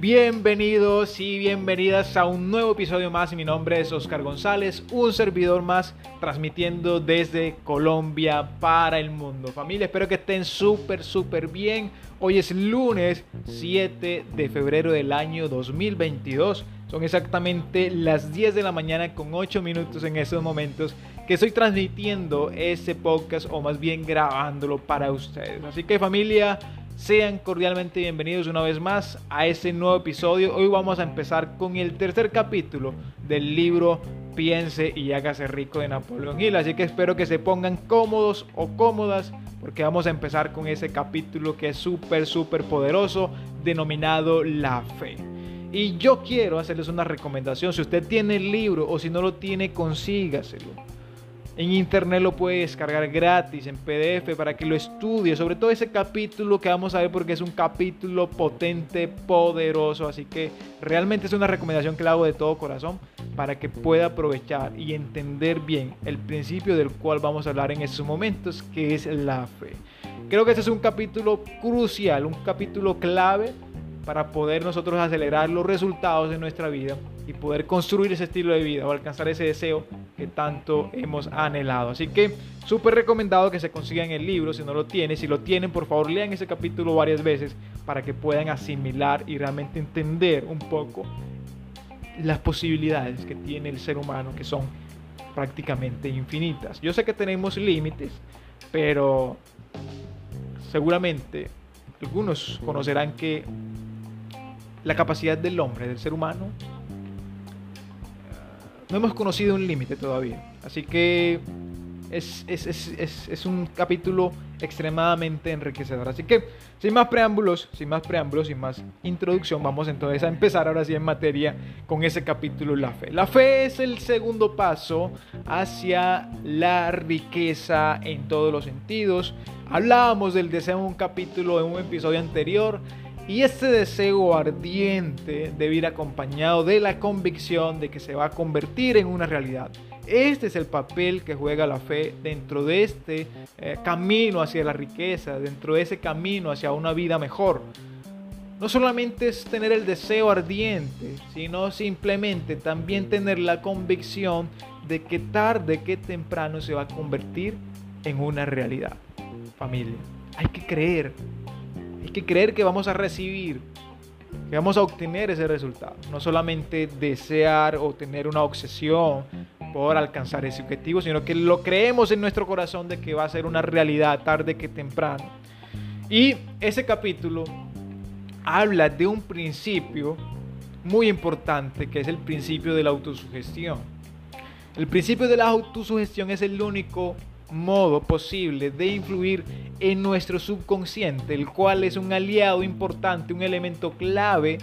Bienvenidos y bienvenidas a un nuevo episodio más. Mi nombre es Oscar González, un servidor más transmitiendo desde Colombia para el mundo. Familia, espero que estén súper, súper bien. Hoy es lunes 7 de febrero del año 2022. Son exactamente las 10 de la mañana con 8 minutos en estos momentos que estoy transmitiendo este podcast o más bien grabándolo para ustedes. Así que familia, sean cordialmente bienvenidos una vez más a este nuevo episodio. Hoy vamos a empezar con el tercer capítulo del libro Piense y hágase rico de Napoleón Hill. Así que espero que se pongan cómodos o cómodas porque vamos a empezar con ese capítulo que es súper, súper poderoso denominado La Fe. Y yo quiero hacerles una recomendación. Si usted tiene el libro o si no lo tiene, consígaselo en internet lo puede descargar gratis en PDF para que lo estudie, sobre todo ese capítulo que vamos a ver porque es un capítulo potente, poderoso, así que realmente es una recomendación que le hago de todo corazón para que pueda aprovechar y entender bien el principio del cual vamos a hablar en estos momentos, que es la fe. Creo que este es un capítulo crucial, un capítulo clave para poder nosotros acelerar los resultados de nuestra vida y poder construir ese estilo de vida o alcanzar ese deseo que tanto hemos anhelado. Así que súper recomendado que se consigan el libro si no lo tienen. Si lo tienen, por favor lean ese capítulo varias veces para que puedan asimilar y realmente entender un poco las posibilidades que tiene el ser humano que son prácticamente infinitas. Yo sé que tenemos límites, pero seguramente algunos conocerán que la capacidad del hombre, del ser humano, no hemos conocido un límite todavía. Así que es, es, un capítulo extremadamente enriquecedor. Así que, sin más preámbulos, sin más preámbulos, sin más introducción, vamos entonces a empezar ahora sí en materia con ese capítulo La Fe. La fe es el segundo paso hacia la riqueza en todos los sentidos. Hablábamos del deseo en un capítulo, en un episodio anterior. Y este deseo ardiente debe ir acompañado de la convicción de que se va a convertir en una realidad. Este es el papel que juega la fe dentro de este eh, camino hacia la riqueza, dentro de ese camino hacia una vida mejor. No solamente es tener el deseo ardiente, sino simplemente también tener la convicción de que tarde que temprano se va a convertir en una realidad. Familia, hay que creer que creer que vamos a recibir, que vamos a obtener ese resultado. No solamente desear o tener una obsesión por alcanzar ese objetivo, sino que lo creemos en nuestro corazón de que va a ser una realidad tarde que temprano. Y ese capítulo habla de un principio muy importante que es el principio de la autosugestión. El principio de la autosugestión es el único modo posible de influir en nuestro subconsciente, el cual es un aliado importante, un elemento clave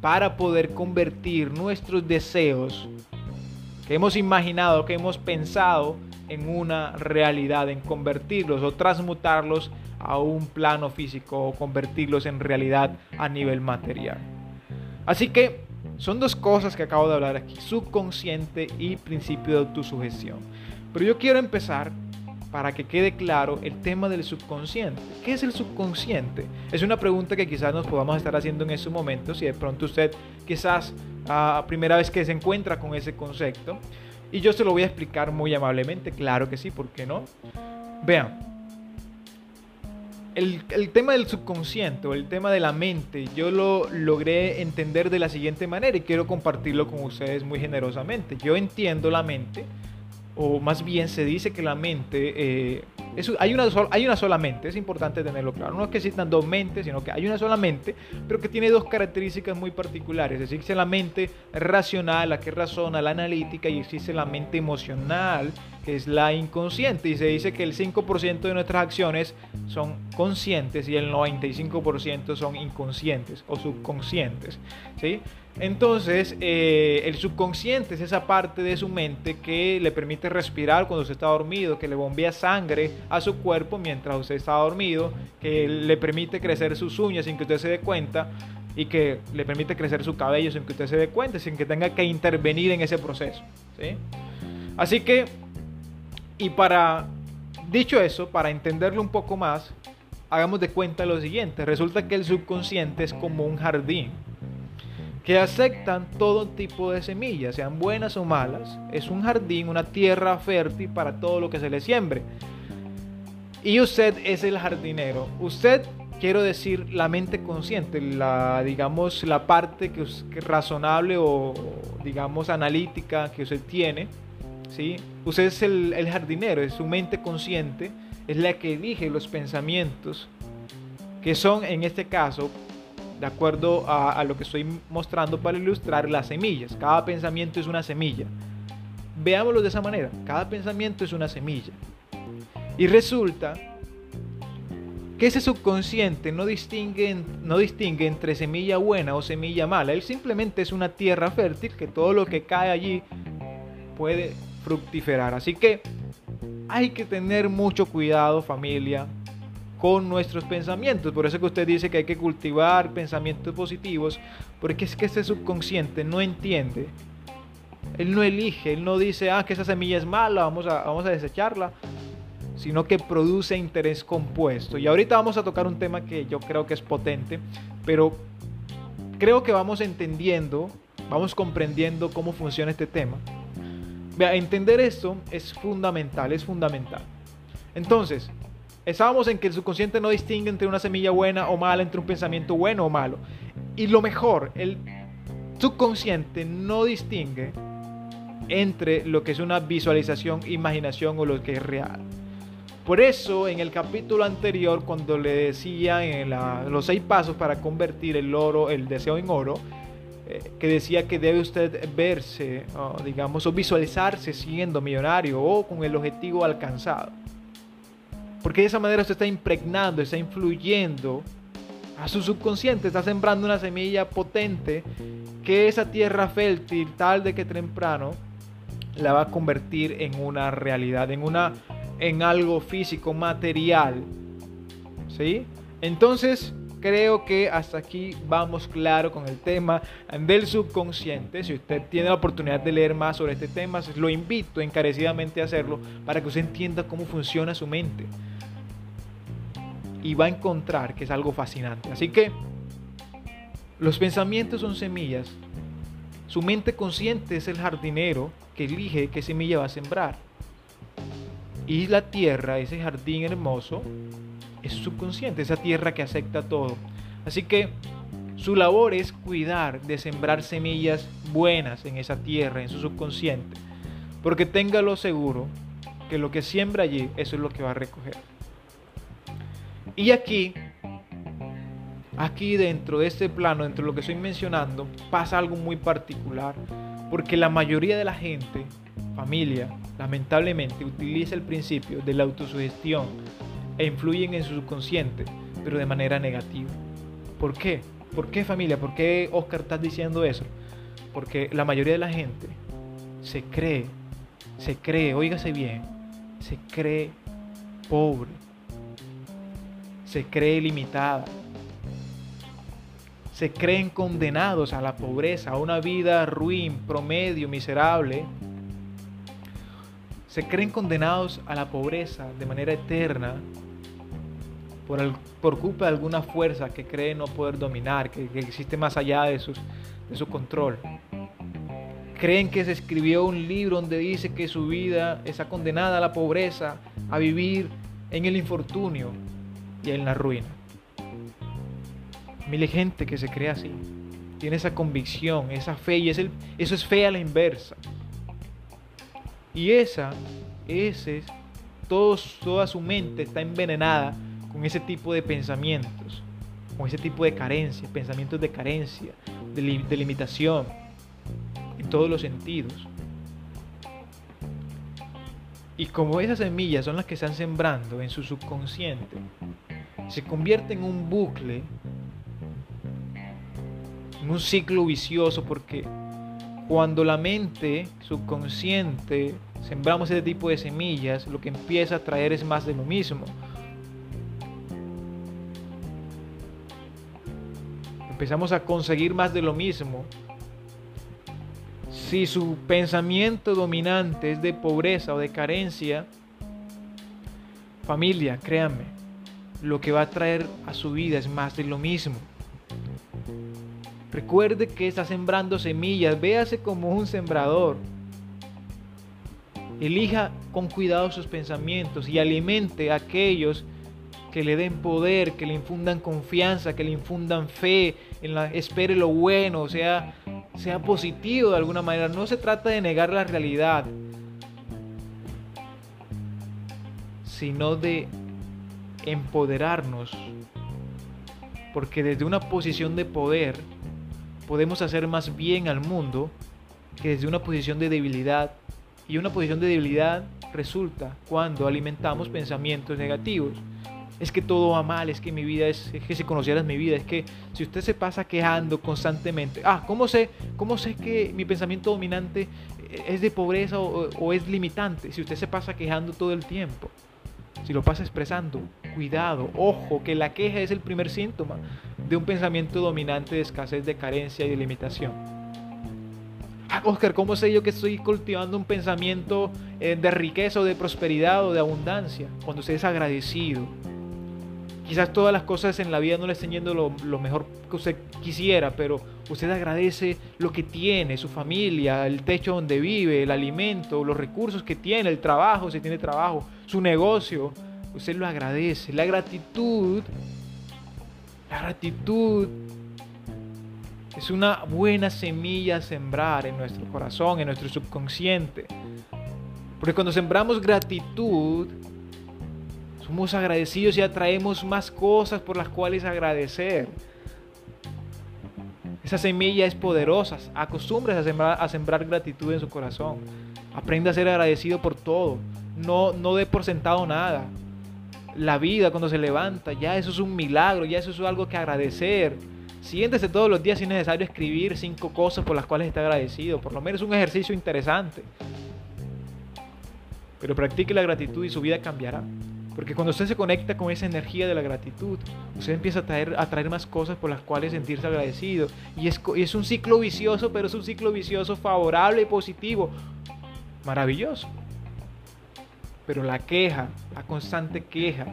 para poder convertir nuestros deseos que hemos imaginado, que hemos pensado en una realidad, en convertirlos o transmutarlos a un plano físico o convertirlos en realidad a nivel material. Así que son dos cosas que acabo de hablar aquí, subconsciente y principio de autosugestión. Pero yo quiero empezar para que quede claro el tema del subconsciente. ¿Qué es el subconsciente? Es una pregunta que quizás nos podamos estar haciendo en estos momentos y de pronto usted quizás a primera vez que se encuentra con ese concepto. Y yo se lo voy a explicar muy amablemente, claro que sí, ¿por qué no? Vean, el, tema del subconsciente el tema de la mente, yo lo logré entender de la siguiente manera y quiero compartirlo con ustedes muy generosamente. Yo entiendo la mente o más bien se dice que la mente, eh, hay, una hay una sola mente, es importante tenerlo claro. No es que existan dos mentes, sino que hay una sola mente, pero que tiene dos características muy particulares. Existe la mente racional, la que razona, la analítica, y existe la mente emocional, es la inconsciente. Y se dice que el 5% de nuestras acciones son conscientes y el 95% son inconscientes o subconscientes. ¿sí? Entonces, eh, el subconsciente es esa parte de su mente que le permite respirar cuando usted está dormido, que le bombea sangre a su cuerpo mientras usted está dormido, que le permite crecer sus uñas sin que usted se dé cuenta y que le permite crecer su cabello sin que usted se dé cuenta, sin que tenga que intervenir en ese proceso. Así que, y para, dicho eso, para entenderlo un poco más, hagamos de cuenta lo siguiente. Resulta que el subconsciente es como un jardín que aceptan todo tipo de semillas, sean buenas o malas. Es un jardín, una tierra fértil para todo lo que se le siembre. Y usted es el jardinero. Usted, quiero decir, la mente consciente, la, digamos, la parte que, es razonable o, digamos, analítica que usted tiene. ¿sí? Usted es el, jardinero, es su mente consciente, es la que elige los pensamientos, que son, en este caso, de acuerdo a, lo que estoy mostrando para ilustrar las semillas. Cada pensamiento es una semilla. Veámoslo de esa manera. Cada pensamiento es una semilla. Y resulta que ese subconsciente no distingue, no distingue entre semilla buena o semilla mala. Él simplemente es una tierra fértil que todo lo que cae allí puede fructiferar. Así que hay que tener mucho cuidado familia con nuestros pensamientos. Por eso que usted dice que hay que cultivar pensamientos positivos, porque es que ese subconsciente no entiende. Él no elige, él no dice, ah, que esa semilla es mala, vamos a, vamos a desecharla, sino que produce interés compuesto. Y ahorita vamos a tocar un tema que yo creo que es potente, pero creo que vamos entendiendo, vamos comprendiendo cómo funciona este tema. Vea, entender esto es fundamental, es fundamental. Entonces, Estábamos en que el subconsciente no distingue entre una semilla buena o mala, entre un pensamiento bueno o malo. Y lo mejor, el subconsciente no distingue entre lo que es una visualización, imaginación o lo que es real. Por eso en el capítulo anterior, cuando le decía los seis pasos para convertir el oro, el deseo en oro, eh, que decía que debe usted verse, digamos, o visualizarse siendo millonario o con el objetivo alcanzado. Porque de esa manera usted está impregnando, está influyendo a su subconsciente, está sembrando una semilla potente que esa tierra fértil, tal de que temprano, la va a convertir en una realidad, en, una, en algo físico, material. ¿Sí? Entonces, creo que hasta aquí vamos claro con el tema del subconsciente. Si usted tiene la oportunidad de leer más sobre este tema, lo invito encarecidamente a hacerlo para que usted entienda cómo funciona su mente y va a encontrar que es algo fascinante. Así que los pensamientos son semillas. Su mente consciente es el jardinero que elige qué semilla va a sembrar. Y la tierra, ese jardín hermoso, es subconsciente, esa tierra que acepta todo. Así que su labor es cuidar de sembrar semillas buenas en esa tierra, en su subconsciente. Porque téngalo seguro que lo que siembra allí, eso es lo que va a recoger. Y aquí, aquí dentro de este plano, dentro de lo que estoy mencionando, pasa algo muy particular. Porque la mayoría de la gente, familia, lamentablemente utiliza el principio de la autosugestión e influyen en su subconsciente, pero de manera negativa. ¿Por qué? ¿Por qué familia? ¿Por qué Oscar estás diciendo eso? Porque la mayoría de la gente se cree, se cree, óigase bien, se cree pobre, se cree limitada. Se creen condenados a la pobreza, a una vida ruin, promedio, miserable. Se creen condenados a la pobreza de manera eterna por, culpa de alguna fuerza que creen no poder dominar, que, existe más allá de, de su control. Creen que se escribió un libro donde dice que su vida está condenada a la pobreza, a vivir en el infortunio, y en la ruina. Mil gente que se cree así, tiene esa convicción, esa fe, y es eso es fe a la inversa. Y esa, ese, toda su mente está envenenada con ese tipo de pensamientos, con ese tipo de carencia, pensamientos de carencia, de, de limitación, en todos los sentidos. Y como esas semillas son las que están sembrando en su subconsciente, se convierte en un bucle, en un ciclo vicioso, porque cuando la mente subconsciente sembramos ese tipo de semillas, lo que empieza a traer es más de lo mismo. Empezamos a conseguir más de lo mismo. Si su pensamiento dominante es de pobreza o de carencia, familia, créanme, lo que va a traer a su vida es más de lo mismo. Recuerde que está sembrando semillas, véase como un sembrador. Elija con cuidado sus pensamientos y alimente a aquellos que le den poder, que le infundan confianza, que le infundan fe, en la, espere lo bueno, sea, sea positivo de alguna manera. No se trata de negar la realidad, sino de empoderarnos. Porque desde una posición de poder podemos hacer más bien al mundo que desde una posición de debilidad. Y una posición de debilidad resulta cuando alimentamos pensamientos negativos. Es que todo va mal, es que mi vida es, es que si conocieras mi vida, es que si usted se pasa quejando constantemente, ah, ¿cómo sé, cómo sé que mi pensamiento dominante es de pobreza o, es limitante? Si usted se pasa quejando todo el tiempo, si lo pasa expresando, cuidado, ojo, que la queja es el primer síntoma de un pensamiento dominante de escasez, de carencia y de limitación. Ah, Oscar, ¿cómo sé yo que estoy cultivando un pensamiento eh, de riqueza o de prosperidad o de abundancia? Cuando usted es agradecido. Quizás todas las cosas en la vida no le estén yendo lo, mejor que usted quisiera, pero usted agradece lo que tiene, su familia, el techo donde vive, el alimento, los recursos que tiene, el trabajo, si tiene trabajo, su negocio. Usted lo agradece. La gratitud, la gratitud es una buena semilla a sembrar en nuestro corazón, en nuestro subconsciente. Porque cuando sembramos gratitud, somos agradecidos y atraemos más cosas por las cuales agradecer. Esa semilla es poderosa. Acostumbres a sembrar, gratitud en su corazón. Aprenda a ser agradecido por todo. No, no dé por sentado nada. La vida cuando se levanta, ya eso es un milagro, ya eso es algo que agradecer. Siéntese todos los días si es necesario escribir cinco cosas por las cuales está agradecido. Por lo menos es un ejercicio interesante. Pero practique la gratitud y su vida cambiará. Porque cuando usted se conecta con esa energía de la gratitud, usted empieza a traer, a traer más cosas por las cuales sentirse agradecido. Y es, y es un ciclo vicioso, pero es un ciclo vicioso favorable y positivo. Maravilloso. Pero la queja, la constante queja,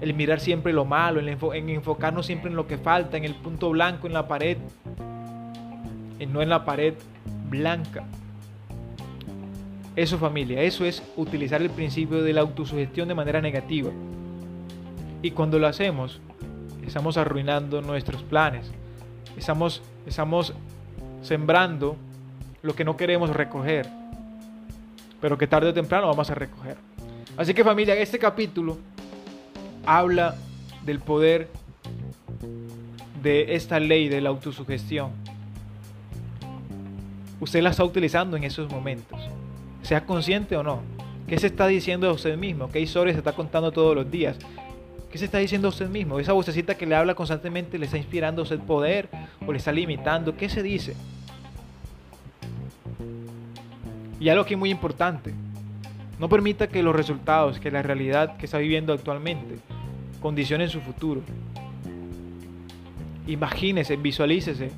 el mirar siempre lo malo, el enfo en enfocarnos siempre en lo que falta, en el punto blanco en la pared, y no en la pared blanca. Eso familia, eso es utilizar el principio de la autosugestión de manera negativa. Y cuando lo hacemos, estamos arruinando nuestros planes. Estamos, estamos sembrando lo que no queremos recoger, pero que tarde o temprano vamos a recoger. Así que familia, este capítulo habla del poder de esta ley de la autosugestión. Usted la está utilizando en esos momentos sea consciente o no. ¿Qué se está diciendo a usted mismo? ¿Qué historia se está contando todos los días? ¿Qué se está diciendo a usted mismo? Esa vocecita que le habla constantemente le está inspirando a usted poder o le está limitando. ¿Qué se dice? Y algo que es muy importante. No permita que los resultados, que la realidad que está viviendo actualmente condicionen su futuro. Imagínese, visualícese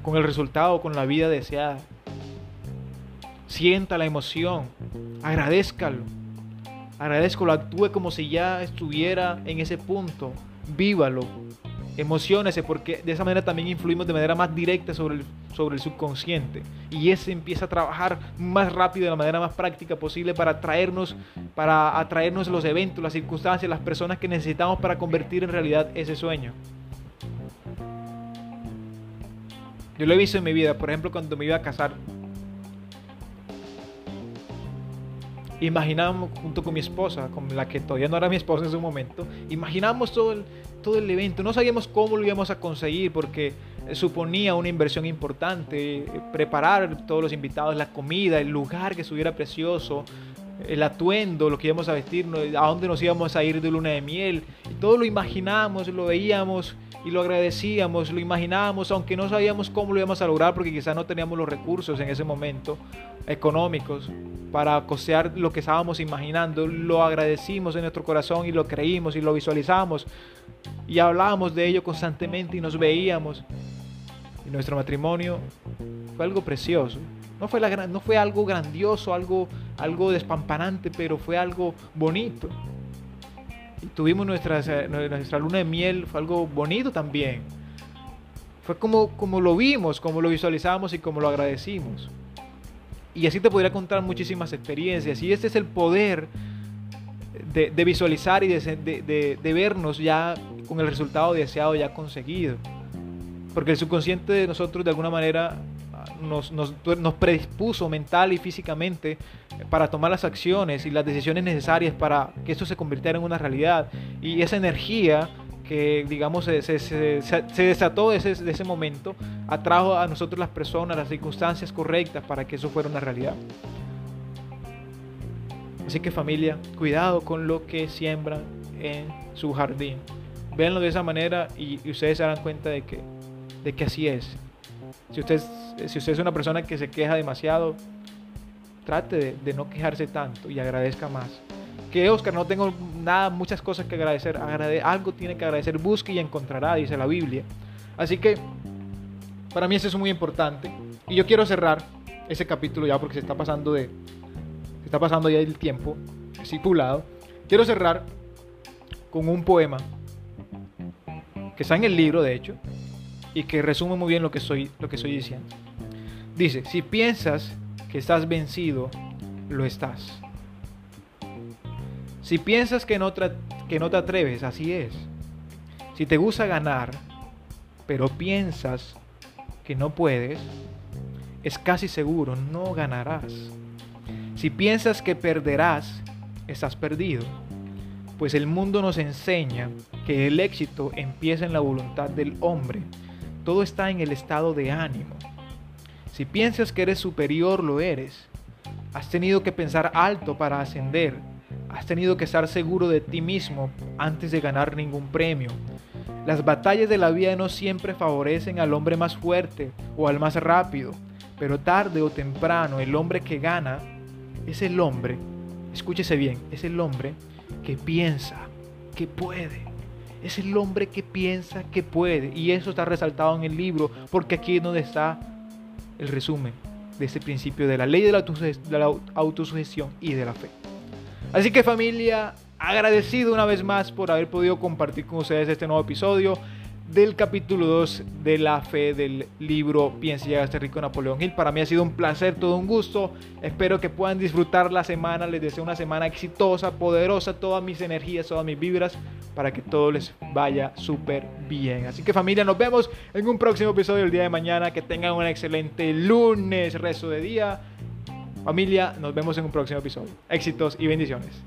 con el resultado, con la vida deseada. Sienta la emoción, agradezcalo, agradezcalo, actúe como si ya estuviera en ese punto, vívalo, emocionese, porque de esa manera también influimos de manera más directa sobre el, sobre el subconsciente. Y ese empieza a trabajar más rápido de la manera más práctica posible para atraernos, para atraernos los eventos, las circunstancias, las personas que necesitamos para convertir en realidad ese sueño. Yo lo he visto en mi vida, por ejemplo, cuando me iba a casar, imaginamos junto con mi esposa, con la que todavía no era mi esposa en su momento, imaginamos todo el, todo el evento. No sabíamos cómo lo íbamos a conseguir porque suponía una inversión importante, preparar todos los invitados, la comida, el lugar que estuviera precioso, el atuendo, lo que íbamos a vestir, a dónde nos íbamos a ir de luna de miel. Todo lo imaginábamos, lo veíamos y lo agradecíamos, lo imaginábamos, aunque no sabíamos cómo lo íbamos a lograr porque quizás no teníamos los recursos en ese momento económicos para costear lo que estábamos imaginando. Lo agradecimos en nuestro corazón y lo creímos y lo visualizamos y hablábamos de ello constantemente y nos veíamos. Y nuestro matrimonio fue algo precioso. No fue, la, no fue algo grandioso, algo, algo despampanante, pero fue algo bonito. Y tuvimos nuestra, nuestra luna de miel, fue algo bonito también. Fue como, como lo vimos, como lo visualizamos y como lo agradecimos. Y así te podría contar muchísimas experiencias. Y este es el poder de, visualizar y de, vernos ya con el resultado deseado ya conseguido. Porque el subconsciente de nosotros de alguna manera nos, nos, predispuso mental y físicamente para tomar las acciones y las decisiones necesarias para que esto se convirtiera en una realidad. Y esa energía que digamos se, se, se, desató de ese, momento, atrajo a nosotros las personas, las circunstancias correctas para que eso fuera una realidad. Así que familia, cuidado con lo que siembran en su jardín. Véanlo de esa manera y, ustedes se darán cuenta de que, de que así es. Si usted, si usted es una persona que se queja demasiado, trate de, de no quejarse tanto y agradezca más que Oscar, no tengo nada, muchas cosas que agradecer. algo tiene que agradecer, busque y encontrará, dice la Biblia. Así que para mí eso es muy importante. Y yo quiero cerrar ese capítulo ya porque se está pasando de. Se está pasando ya el tiempo estipulado. Quiero cerrar con un poema que está en el libro, de hecho, y que resume muy bien lo que soy, lo que estoy diciendo. Dice: Si piensas que estás vencido, lo estás. Si piensas que no, que no te atreves, así es. Si te gusta ganar, pero piensas que no puedes, es casi seguro, no ganarás. Si piensas que perderás, estás perdido. Pues el mundo nos enseña que el éxito empieza en la voluntad del hombre. Todo está en el estado de ánimo. Si piensas que eres superior, lo eres. Has tenido que pensar alto para ascender Has tenido que estar seguro de ti mismo antes de ganar ningún premio. Las batallas de la vida no siempre favorecen al hombre más fuerte o al más rápido, pero tarde o temprano el hombre que gana es el hombre, escúchese bien, es el hombre que piensa que puede. Es el hombre que piensa que puede. Y eso está resaltado en el libro, porque aquí es donde está el resumen de ese principio de la ley de la autosugestión y de la fe. Así que familia, agradecido una vez más por haber podido compartir con ustedes este nuevo episodio del capítulo 2 de la fe del libro Piensa y este rico Napoleón Hill. Para mí ha sido un placer, todo un gusto. Espero que puedan disfrutar la semana. Les deseo una semana exitosa, poderosa, todas mis energías, todas mis vibras, para que todo les vaya súper bien. Así que familia, nos vemos en un próximo episodio el día de mañana. Que tengan un excelente lunes, resto de día. Familia, nos vemos en un próximo episodio. Éxitos y bendiciones.